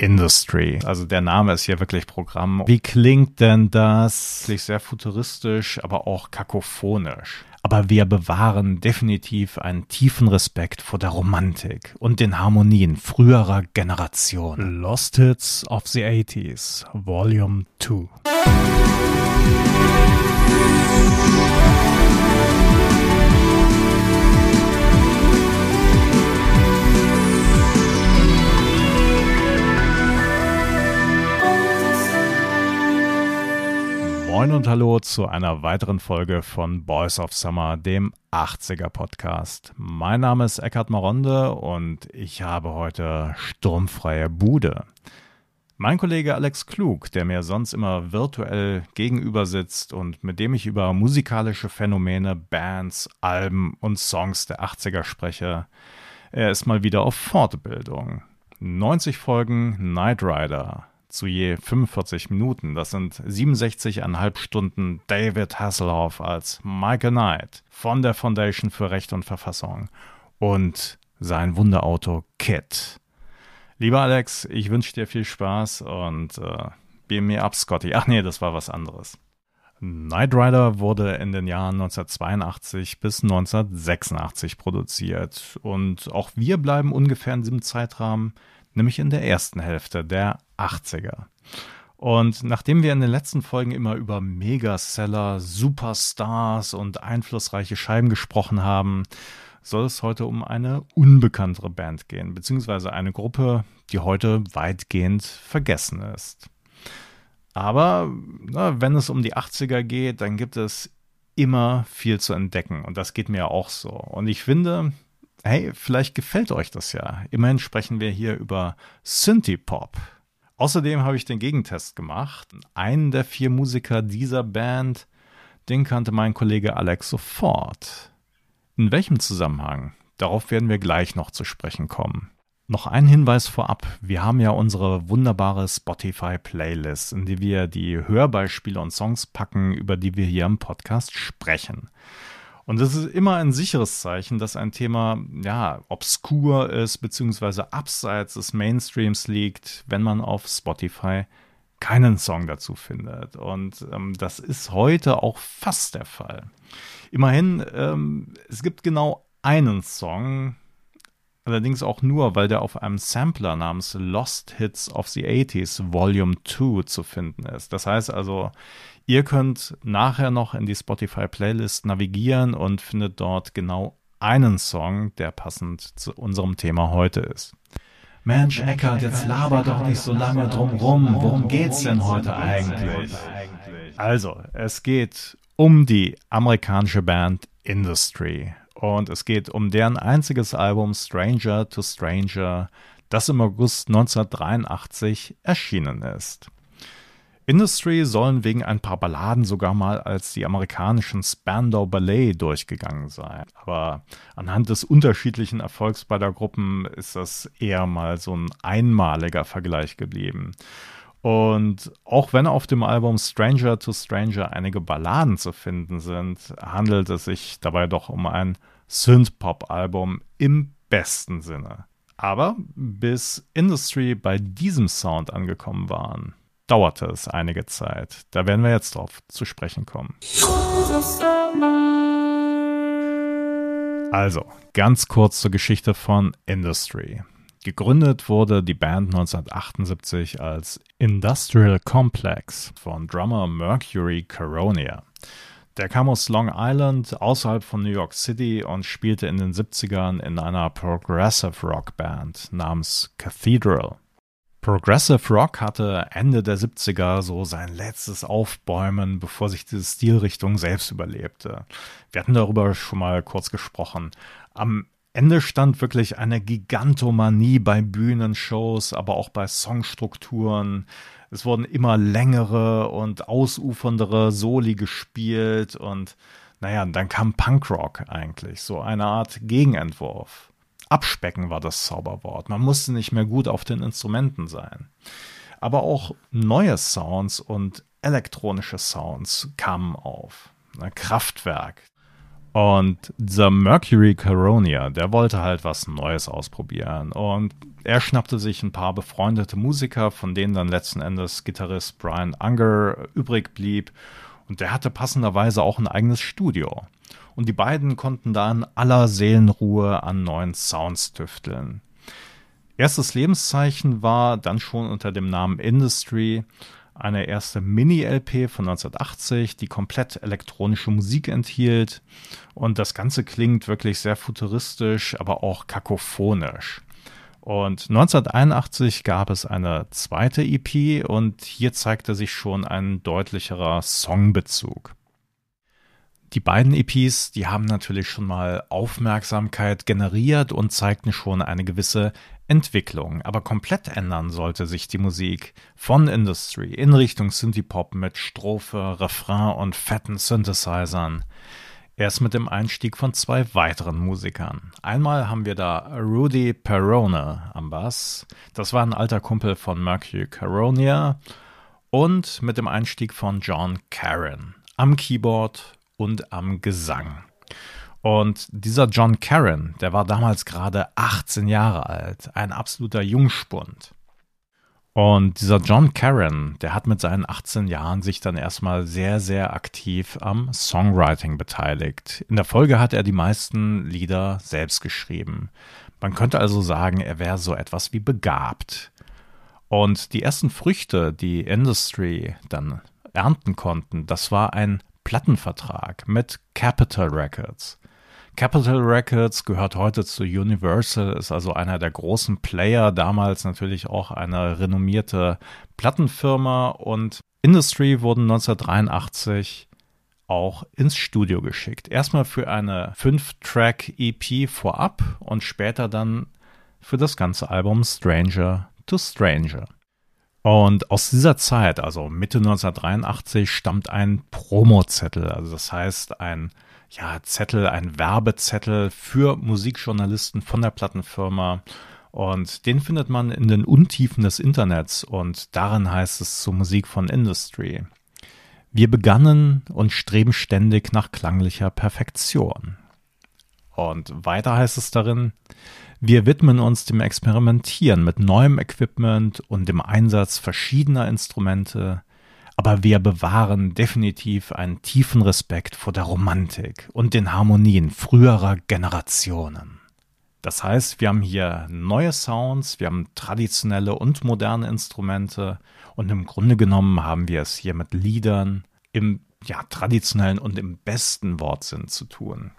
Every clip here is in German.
Industry. Also der Name ist hier wirklich Programm. Wie klingt denn das? Sehr futuristisch, aber auch kakophonisch. Aber wir bewahren definitiv einen tiefen Respekt vor der Romantik und den Harmonien früherer Generationen. Lost Hits of the 80s, Volume 2. Moin und hallo zu einer weiteren Folge von Boys of Summer, dem 80er Podcast. Mein Name ist Eckhard Maronde und ich habe heute sturmfreie Bude. Mein Kollege Alex Klug, der mir sonst immer virtuell gegenüber sitzt und mit dem ich über musikalische Phänomene, Bands, Alben und Songs der 80er spreche, er ist mal wieder auf Fortbildung. 90 Folgen Knight Rider, zu je 45 Minuten. Das sind 67,5 Stunden David Hasselhoff als Michael Knight von der Foundation für Recht und Verfassung und sein Wunderauto Kit. Lieber Alex, ich wünsche dir viel Spaß und äh, beam mir ab, Scotty. Ach nee, das war was anderes. Knight Rider wurde in den Jahren 1982 bis 1986 produziert und auch wir bleiben ungefähr in diesem Zeitrahmen nämlich in der ersten Hälfte der 80er. Und nachdem wir in den letzten Folgen immer über Megaseller, Superstars und einflussreiche Scheiben gesprochen haben, soll es heute um eine unbekanntere Band gehen, beziehungsweise eine Gruppe, die heute weitgehend vergessen ist. Aber na, wenn es um die 80er geht, dann gibt es immer viel zu entdecken und das geht mir auch so. Und ich finde, hey, vielleicht gefällt euch das ja. Immerhin sprechen wir hier über Synthie-Pop. Außerdem habe ich den Gegentest gemacht. Einen der vier Musiker dieser Band, den kannte mein Kollege Alex sofort. In welchem Zusammenhang? Darauf werden wir gleich noch zu sprechen kommen. Noch ein Hinweis vorab. Wir haben ja unsere wunderbare Spotify-Playlist, in die wir die Hörbeispiele und Songs packen, über die wir hier im Podcast sprechen. Und es ist immer ein sicheres Zeichen, dass ein Thema, ja, obskur ist, beziehungsweise abseits des Mainstreams liegt, wenn man auf Spotify keinen Song dazu findet. Und ähm, das ist heute auch fast der Fall. Immerhin, ähm, es gibt genau einen Song, allerdings auch nur, weil der auf einem Sampler namens Lost Hits of the 80s Volume 2 zu finden ist. Das heißt also, Ihr könnt nachher noch in die Spotify-Playlist navigieren und findet dort genau einen Song, der passend zu unserem Thema heute ist. Mensch, Eckert, jetzt laber doch nicht so lange drum rum. Worum geht's denn heute eigentlich? Also, es geht um die amerikanische Band Industry. Und es geht um deren einziges Album Stranger to Stranger, das im August 1983 erschienen ist. Industry sollen wegen ein paar Balladen sogar mal als die amerikanischen Spandau Ballet durchgegangen sein. Aber anhand des unterschiedlichen Erfolgs beider Gruppen ist das eher mal so ein einmaliger Vergleich geblieben. Und auch wenn auf dem Album Stranger to Stranger einige Balladen zu finden sind, handelt es sich dabei doch um ein Synth-Pop-Album im besten Sinne. Aber bis Industry bei diesem Sound angekommen waren, dauerte es einige Zeit. Da werden wir jetzt drauf zu sprechen kommen. Also, ganz kurz zur Geschichte von Industry. Gegründet wurde die Band 1978 als Industrial Complex von Drummer Mercury Caronia. Der kam aus Long Island außerhalb von New York City und spielte in den 70ern in einer Progressive Rock Band namens Cathedral. Progressive Rock hatte Ende der 70er so sein letztes Aufbäumen, bevor sich diese Stilrichtung selbst überlebte. Wir hatten darüber schon mal kurz gesprochen. Am Ende stand wirklich eine Gigantomanie bei Bühnenshows, aber auch bei Songstrukturen. Es wurden immer längere und ausuferndere Soli gespielt und naja, dann kam Punkrock eigentlich, so eine Art Gegenentwurf. Abspecken war das Zauberwort. Man musste nicht mehr gut auf den Instrumenten sein. Aber auch neue Sounds und elektronische Sounds kamen auf. Kraftwerk. Und dieser Mercury Caronia, der wollte halt was Neues ausprobieren. Und er schnappte sich ein paar befreundete Musiker, von denen dann letzten Endes Gitarrist Brian Unger übrig blieb. Und der hatte passenderweise auch ein eigenes Studio. Und die beiden konnten da in aller Seelenruhe an neuen Sounds tüfteln. Erstes Lebenszeichen war dann schon unter dem Namen Industry eine erste Mini-LP von 1980, die komplett elektronische Musik enthielt. Und das Ganze klingt wirklich sehr futuristisch, aber auch kakophonisch. Und 1981 gab es eine zweite EP und hier zeigte sich schon ein deutlicherer Songbezug. Die beiden EPs, die haben natürlich schon mal Aufmerksamkeit generiert und zeigten schon eine gewisse Entwicklung. Aber komplett ändern sollte sich die Musik von Industry in Richtung Synthie-Pop mit Strophe, Refrain und fetten Synthesizern. Erst mit dem Einstieg von zwei weiteren Musikern. Einmal haben wir da Rudy Perone am Bass. Das war ein alter Kumpel von Mercury Caronia. Und mit dem Einstieg von John Caron am Keyboard und am Gesang. Und dieser John Caron, der war damals gerade 18 Jahre alt, ein absoluter Jungspund. Und dieser John Caron, der hat mit seinen 18 Jahren sich dann erstmal sehr, sehr aktiv am Songwriting beteiligt. In der Folge hat er die meisten Lieder selbst geschrieben. Man könnte also sagen, er wäre so etwas wie begabt. Und die ersten Früchte, die Industry dann ernten konnten, das war ein Plattenvertrag mit Capitol Records. Capitol Records gehört heute zu Universal, ist also einer der großen Player, damals natürlich auch eine renommierte Plattenfirma und Industry wurden 1983 auch ins Studio geschickt. Erstmal für eine 5-Track-EP vorab und später dann für das ganze Album Stranger to Stranger. Und aus dieser Zeit, also Mitte 1983, stammt ein Promozettel, also das heißt ein ja, Zettel, ein Werbezettel für Musikjournalisten von der Plattenfirma. Und den findet man in den Untiefen des Internets und darin heißt es zur Musik von Industry. Wir begannen und streben ständig nach klanglicher Perfektion. Und weiter heißt es darin, wir widmen uns dem Experimentieren mit neuem Equipment und dem Einsatz verschiedener Instrumente, aber wir bewahren definitiv einen tiefen Respekt vor der Romantik und den Harmonien früherer Generationen. Das heißt, wir haben hier neue Sounds, wir haben traditionelle und moderne Instrumente und im Grunde genommen haben wir es hier mit Liedern im ja, traditionellen und im besten Wortsinn zu tun.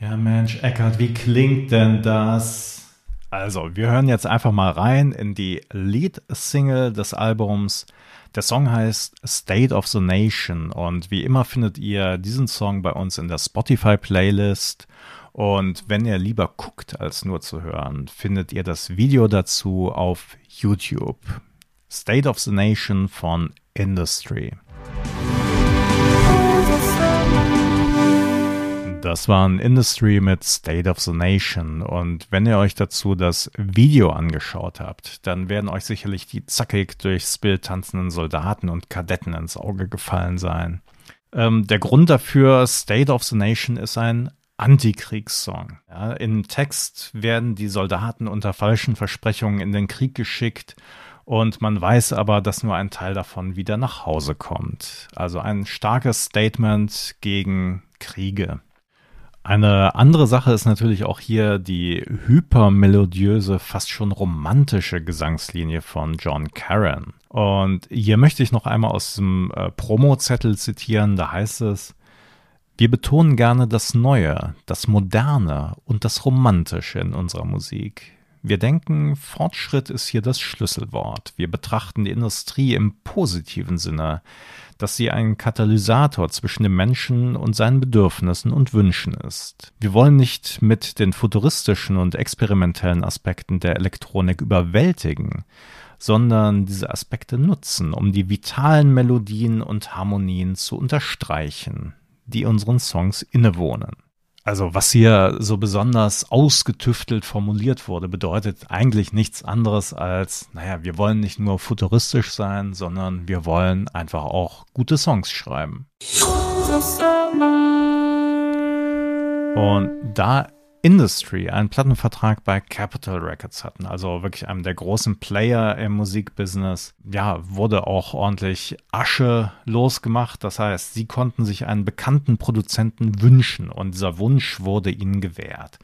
Ja, Mensch, Eckart, wie klingt denn das? Also, wir hören jetzt einfach mal rein in die Lead-Single des Albums der Song heißt State of the Nation und wie immer findet ihr diesen Song bei uns in der Spotify-Playlist. Und wenn ihr lieber guckt, als nur zu hören, findet ihr das Video dazu auf YouTube. State of the Nation von Industry. Das war ein Industry mit State of the Nation. Und wenn ihr euch dazu das Video angeschaut habt, dann werden euch sicherlich die zackig durchs Bild tanzenden Soldaten und Kadetten ins Auge gefallen sein. Ähm, der Grund dafür, State of the Nation, ist ein Antikriegssong. Ja, Im Text werden die Soldaten unter falschen Versprechungen in den Krieg geschickt und man weiß aber, dass nur ein Teil davon wieder nach Hause kommt. Also ein starkes Statement gegen Kriege. Eine andere Sache ist natürlich auch hier die hypermelodiöse, fast schon romantische Gesangslinie von John Caron. Und hier möchte ich noch einmal aus dem äh, Promo-Zettel zitieren, da heißt es, wir betonen gerne das Neue, das Moderne und das Romantische in unserer Musik. Wir denken, Fortschritt ist hier das Schlüsselwort. Wir betrachten die Industrie im positiven Sinne dass sie ein Katalysator zwischen dem Menschen und seinen Bedürfnissen und Wünschen ist. Wir wollen nicht mit den futuristischen und experimentellen Aspekten der Elektronik überwältigen, sondern diese Aspekte nutzen, um die vitalen Melodien und Harmonien zu unterstreichen, die unseren Songs innewohnen. Also was hier so besonders ausgetüftelt formuliert wurde, bedeutet eigentlich nichts anderes als, naja, wir wollen nicht nur futuristisch sein, sondern wir wollen einfach auch gute Songs schreiben. Und da Industry einen Plattenvertrag bei Capitol Records hatten, also wirklich einem der großen Player im Musikbusiness, ja, wurde auch ordentlich Asche losgemacht. Das heißt, sie konnten sich einen bekannten Produzenten wünschen und dieser Wunsch wurde ihnen gewährt.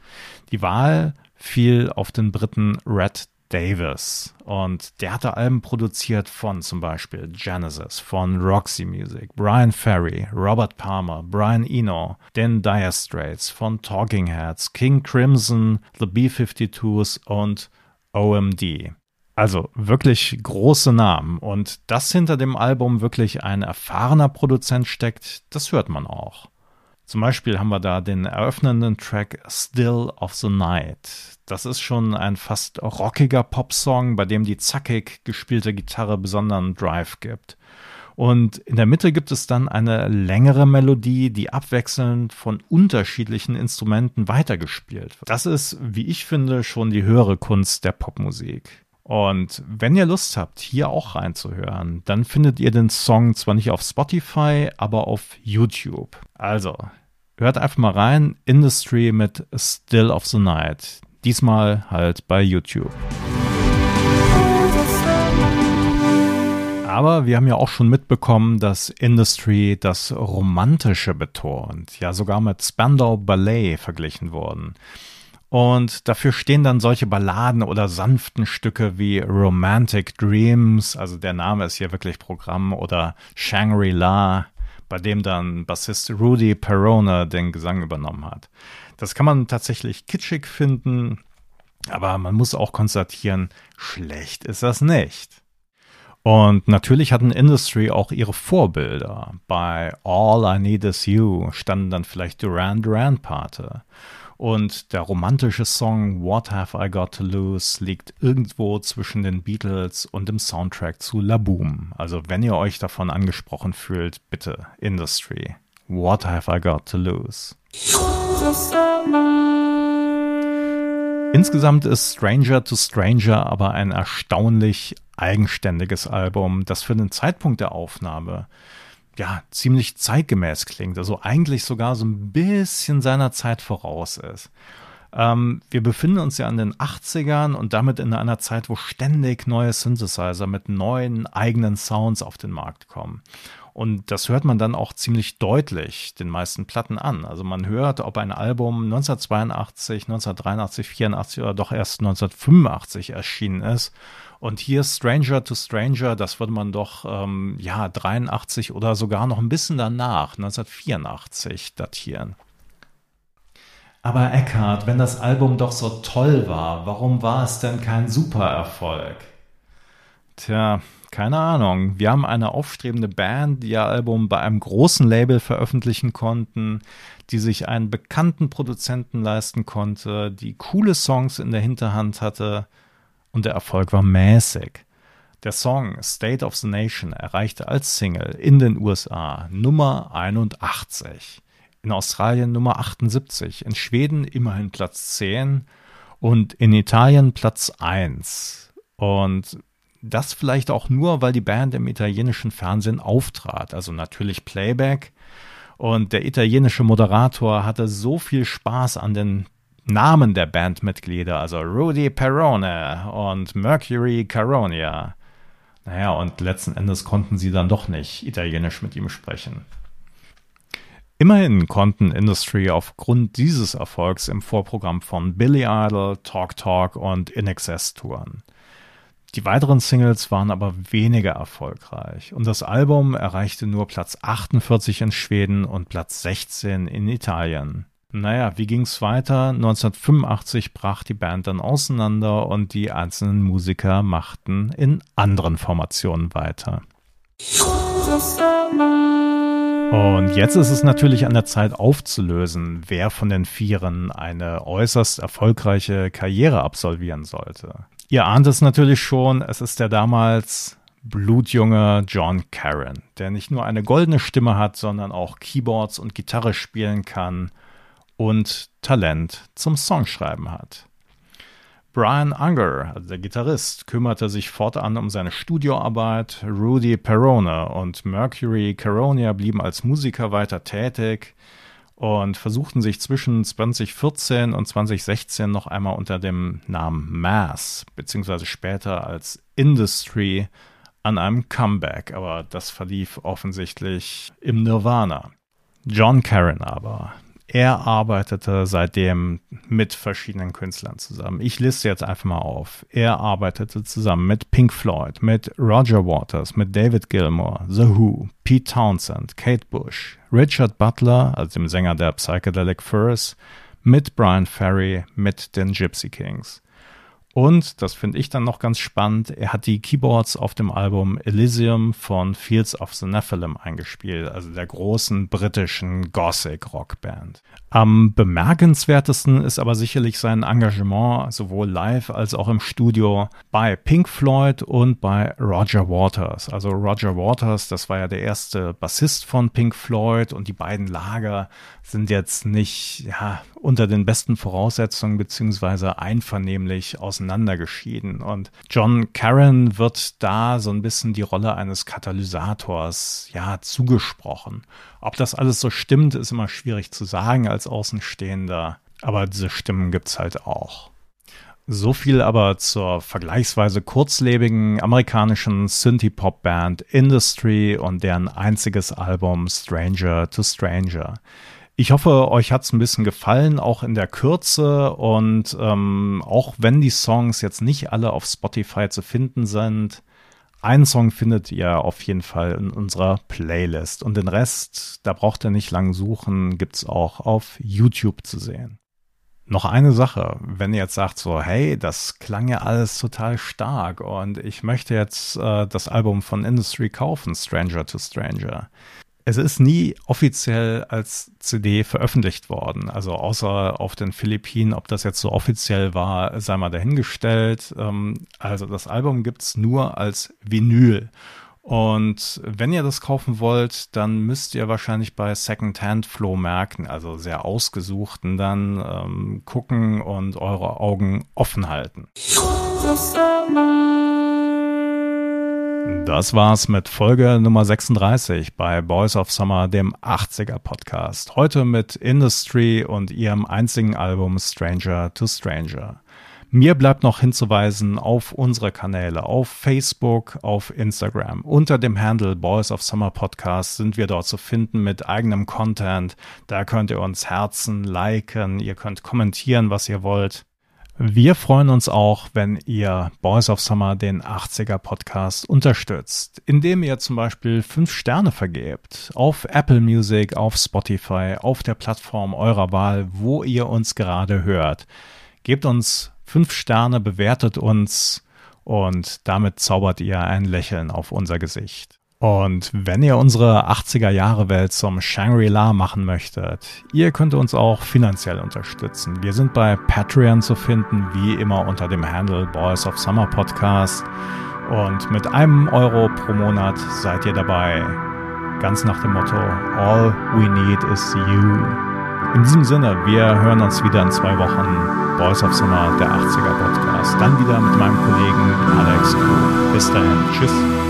Die Wahl fiel auf den Briten Red Davis. Und der hatte Alben produziert von zum Beispiel Genesis, von Roxy Music, Brian Ferry, Robert Palmer, Brian Eno, den Dire Straits, von Talking Heads, King Crimson, The B-52s und OMD. Also wirklich große Namen. Und dass hinter dem Album wirklich ein erfahrener Produzent steckt, das hört man auch. Zum Beispiel haben wir da den eröffnenden Track Still of the Night. Das ist schon ein fast rockiger Popsong, bei dem die zackig gespielte Gitarre besonderen Drive gibt. Und in der Mitte gibt es dann eine längere Melodie, die abwechselnd von unterschiedlichen Instrumenten weitergespielt wird. Das ist, wie ich finde, schon die höhere Kunst der Popmusik. Und wenn ihr Lust habt, hier auch reinzuhören, dann findet ihr den Song zwar nicht auf Spotify, aber auf YouTube. Also, hört einfach mal rein. Industry mit Still of the Night. Diesmal halt bei YouTube. Aber wir haben ja auch schon mitbekommen, dass Industry das Romantische betont, ja sogar mit Spandau Ballet verglichen worden. Und dafür stehen dann solche Balladen oder sanften Stücke wie Romantic Dreams, also der Name ist hier wirklich Programm, oder Shangri-La, bei dem dann Bassist Rudy Perona den Gesang übernommen hat. Das kann man tatsächlich kitschig finden, aber man muss auch konstatieren, schlecht ist das nicht. Und natürlich hatten Industry auch ihre Vorbilder. Bei All I Need Is You standen dann vielleicht Duran Duran Pate. Und der romantische Song What Have I Got to Lose liegt irgendwo zwischen den Beatles und dem Soundtrack zu La Boom. Also wenn ihr euch davon angesprochen fühlt, bitte Industry. What Have I Got to Lose? Insgesamt ist Stranger to Stranger aber ein erstaunlich eigenständiges Album, das für den Zeitpunkt der Aufnahme ja, ziemlich zeitgemäß klingt, also eigentlich sogar so ein bisschen seiner Zeit voraus ist. Ähm, wir befinden uns ja in den 80ern und damit in einer Zeit, wo ständig neue Synthesizer mit neuen eigenen Sounds auf den Markt kommen. Und das hört man dann auch ziemlich deutlich den meisten Platten an. Also man hört, ob ein Album 1982, 1983, 84 oder doch erst 1985 erschienen ist und hier Stranger to Stranger, das würde man doch, ähm, ja, 83 oder sogar noch ein bisschen danach, 1984, datieren. Aber Eckhart, wenn das Album doch so toll war, warum war es denn kein Supererfolg? Tja, keine Ahnung. Wir haben eine aufstrebende Band, die ihr Album bei einem großen Label veröffentlichen konnten, die sich einen bekannten Produzenten leisten konnte, die coole Songs in der Hinterhand hatte und der Erfolg war mäßig. Der Song State of the Nation erreichte als Single in den USA Nummer 81, in Australien Nummer 78, in Schweden immerhin Platz 10 und in Italien Platz 1. Und das vielleicht auch nur, weil die Band im italienischen Fernsehen auftrat, also natürlich Playback. Und der italienische Moderator hatte so viel Spaß an den Namen der Bandmitglieder, also Rudy Perone und Mercury Caronia. Naja, und letzten Endes konnten sie dann doch nicht Italienisch mit ihm sprechen. Immerhin konnten Industry aufgrund dieses Erfolgs im Vorprogramm von Billy Idol, Talk Talk und In Excess touren. Die weiteren Singles waren aber weniger erfolgreich und das Album erreichte nur Platz 48 in Schweden und Platz 16 in Italien. Naja, wie ging's weiter? 1985 brach die Band dann auseinander und die einzelnen Musiker machten in anderen Formationen weiter. Und jetzt ist es natürlich an der Zeit aufzulösen, wer von den Vieren eine äußerst erfolgreiche Karriere absolvieren sollte. Ihr ahnt es natürlich schon, es ist der damals blutjunge John Caron, der nicht nur eine goldene Stimme hat, sondern auch Keyboards und Gitarre spielen kann und Talent zum Songschreiben hat. Brian Unger, also der Gitarrist, kümmerte sich fortan um seine Studioarbeit. Rudy Perone und Mercury Caronia blieben als Musiker weiter tätig. Und versuchten sich zwischen 2014 und 2016 noch einmal unter dem Namen Mass beziehungsweise später als Industry an einem Comeback, aber das verlief offensichtlich im Nirvana. John Karen aber, er arbeitete seitdem mit verschiedenen Künstlern zusammen. Ich liste jetzt einfach mal auf. Er arbeitete zusammen mit Pink Floyd, mit Roger Waters, mit David Gilmour, The Who, Pete Townsend, Kate Bush, Richard Butler, also dem Sänger der Psychedelic Furs, mit Brian Ferry, mit den Gypsy Kings. Und, das finde ich dann noch ganz spannend, er hat die Keyboards auf dem Album Elysium von Fields of the Nephilim eingespielt, also der großen britischen Gothic-Rockband. Am bemerkenswertesten ist aber sicherlich sein Engagement sowohl live als auch im Studio bei Pink Floyd und bei Roger Waters. Also Roger Waters, das war ja der erste Bassist von Pink Floyd und die beiden Lager sind jetzt nicht ja, unter den besten Voraussetzungen beziehungsweise einvernehmlich auseinandergeschieden. Und John Karen wird da so ein bisschen die Rolle eines Katalysators ja zugesprochen. Ob das alles so stimmt, ist immer schwierig zu sagen als Außenstehender. Aber diese Stimmen gibt's halt auch. So viel aber zur vergleichsweise kurzlebigen amerikanischen Synthie-Pop-Band Industry und deren einziges Album Stranger to Stranger. Ich hoffe, euch hat's ein bisschen gefallen, auch in der Kürze. Und ähm, auch wenn die Songs jetzt nicht alle auf Spotify zu finden sind, einen Song findet ihr auf jeden Fall in unserer Playlist. Und den Rest, da braucht ihr nicht lang suchen, gibt's auch auf YouTube zu sehen. Noch eine Sache, wenn ihr jetzt sagt so, hey, das klang ja alles total stark und ich möchte jetzt äh, das Album von Industry kaufen, Stranger to Stranger, es ist nie offiziell als CD veröffentlicht worden. Also außer auf den Philippinen, ob das jetzt so offiziell war, sei mal dahingestellt. Ähm, also das Album gibt's nur als Vinyl. Und wenn ihr das kaufen wollt, dann müsst ihr wahrscheinlich bei Second-Hand-Flohmärkten, also sehr ausgesuchten, dann ähm, gucken und eure Augen offen halten. Das war's mit Folge Nummer 36 bei Boys of Summer, dem 80er Podcast. Heute mit Industry und ihrem einzigen Album Stranger to Stranger. Mir bleibt noch hinzuweisen auf unsere Kanäle, auf Facebook, auf Instagram. Unter dem Handle Boys of Summer Podcast sind wir dort zu finden mit eigenem Content. Da könnt ihr uns Herzen, liken, ihr könnt kommentieren, was ihr wollt. Wir freuen uns auch, wenn ihr Boys of Summer den 80er Podcast unterstützt, indem ihr zum Beispiel fünf Sterne vergebt auf Apple Music, auf Spotify, auf der Plattform eurer Wahl, wo ihr uns gerade hört. Gebt uns fünf Sterne, bewertet uns und damit zaubert ihr ein Lächeln auf unser Gesicht. Und wenn ihr unsere 80er Jahre Welt zum Shangri-La machen möchtet, ihr könnt uns auch finanziell unterstützen. Wir sind bei Patreon zu finden, wie immer unter dem Handle Boys of Summer Podcast. Und mit einem Euro pro Monat seid ihr dabei. Ganz nach dem Motto, All we need is you. In diesem Sinne, wir hören uns wieder in zwei Wochen. Boys of Summer, der 80er Podcast. Dann wieder mit meinem Kollegen Alex Kuh. Bis dahin. Tschüss.